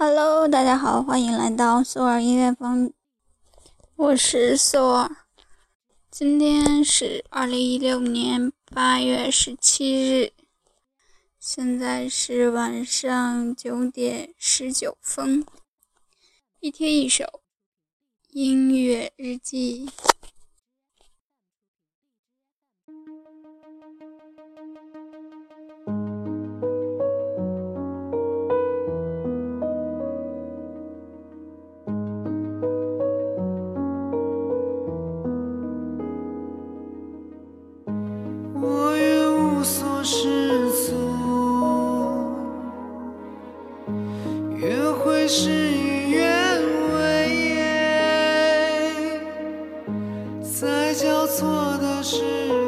Hello，大家好，欢迎来到苏尔音乐风，我是苏尔。今天是二零一六年八月十七日，现在是晚上九点十九分。一天一首音乐日记。错的时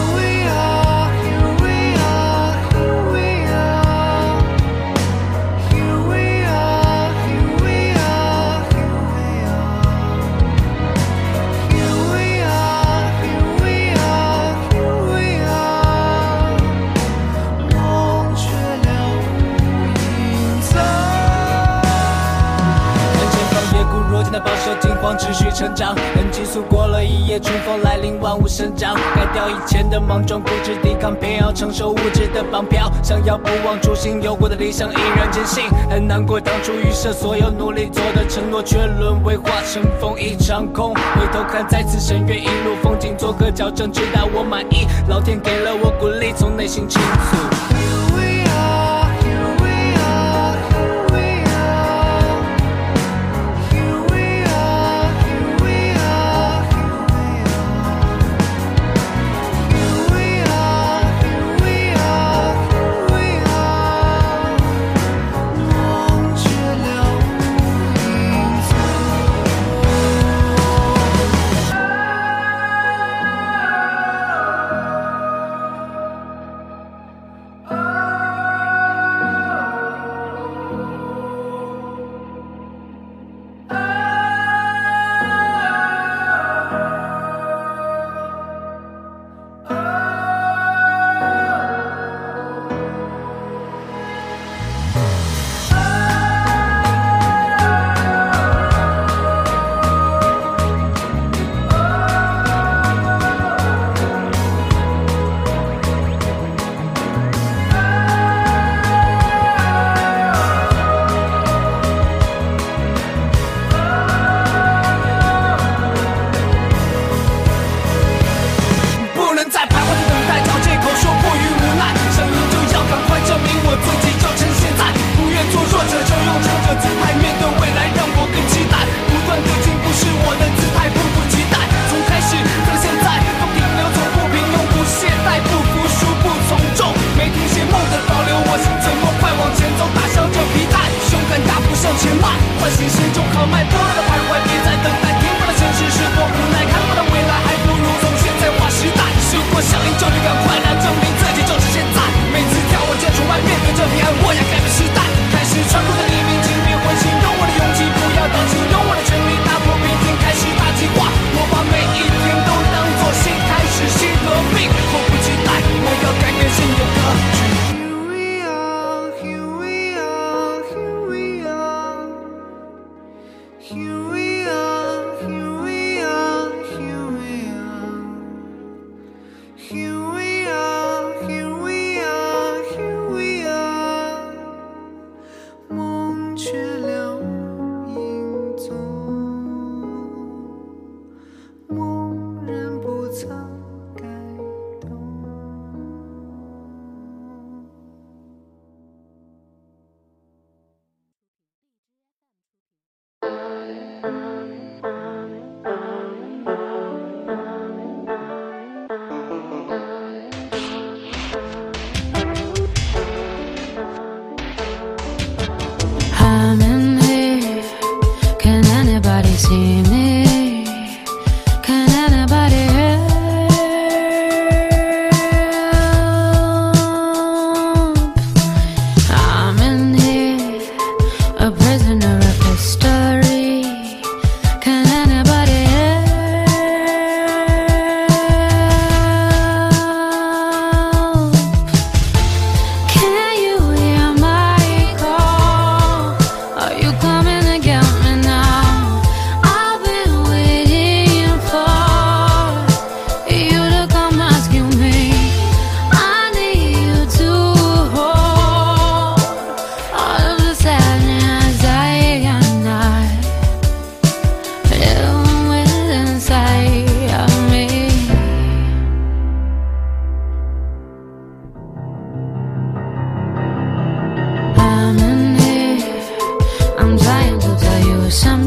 那饱受惊慌持续成长，人急速过了一夜，春风来临，万物生长。改掉以前的莽撞，固执抵抗，偏要承受物质的绑票。想要不忘初心，有过的理想依然坚信。很难过当初预设所有努力做的承诺，却沦为化成风一场空。回头看再次深渊，一路风景做个矫正，直到我满意。老天给了我鼓励，从内心倾诉。You some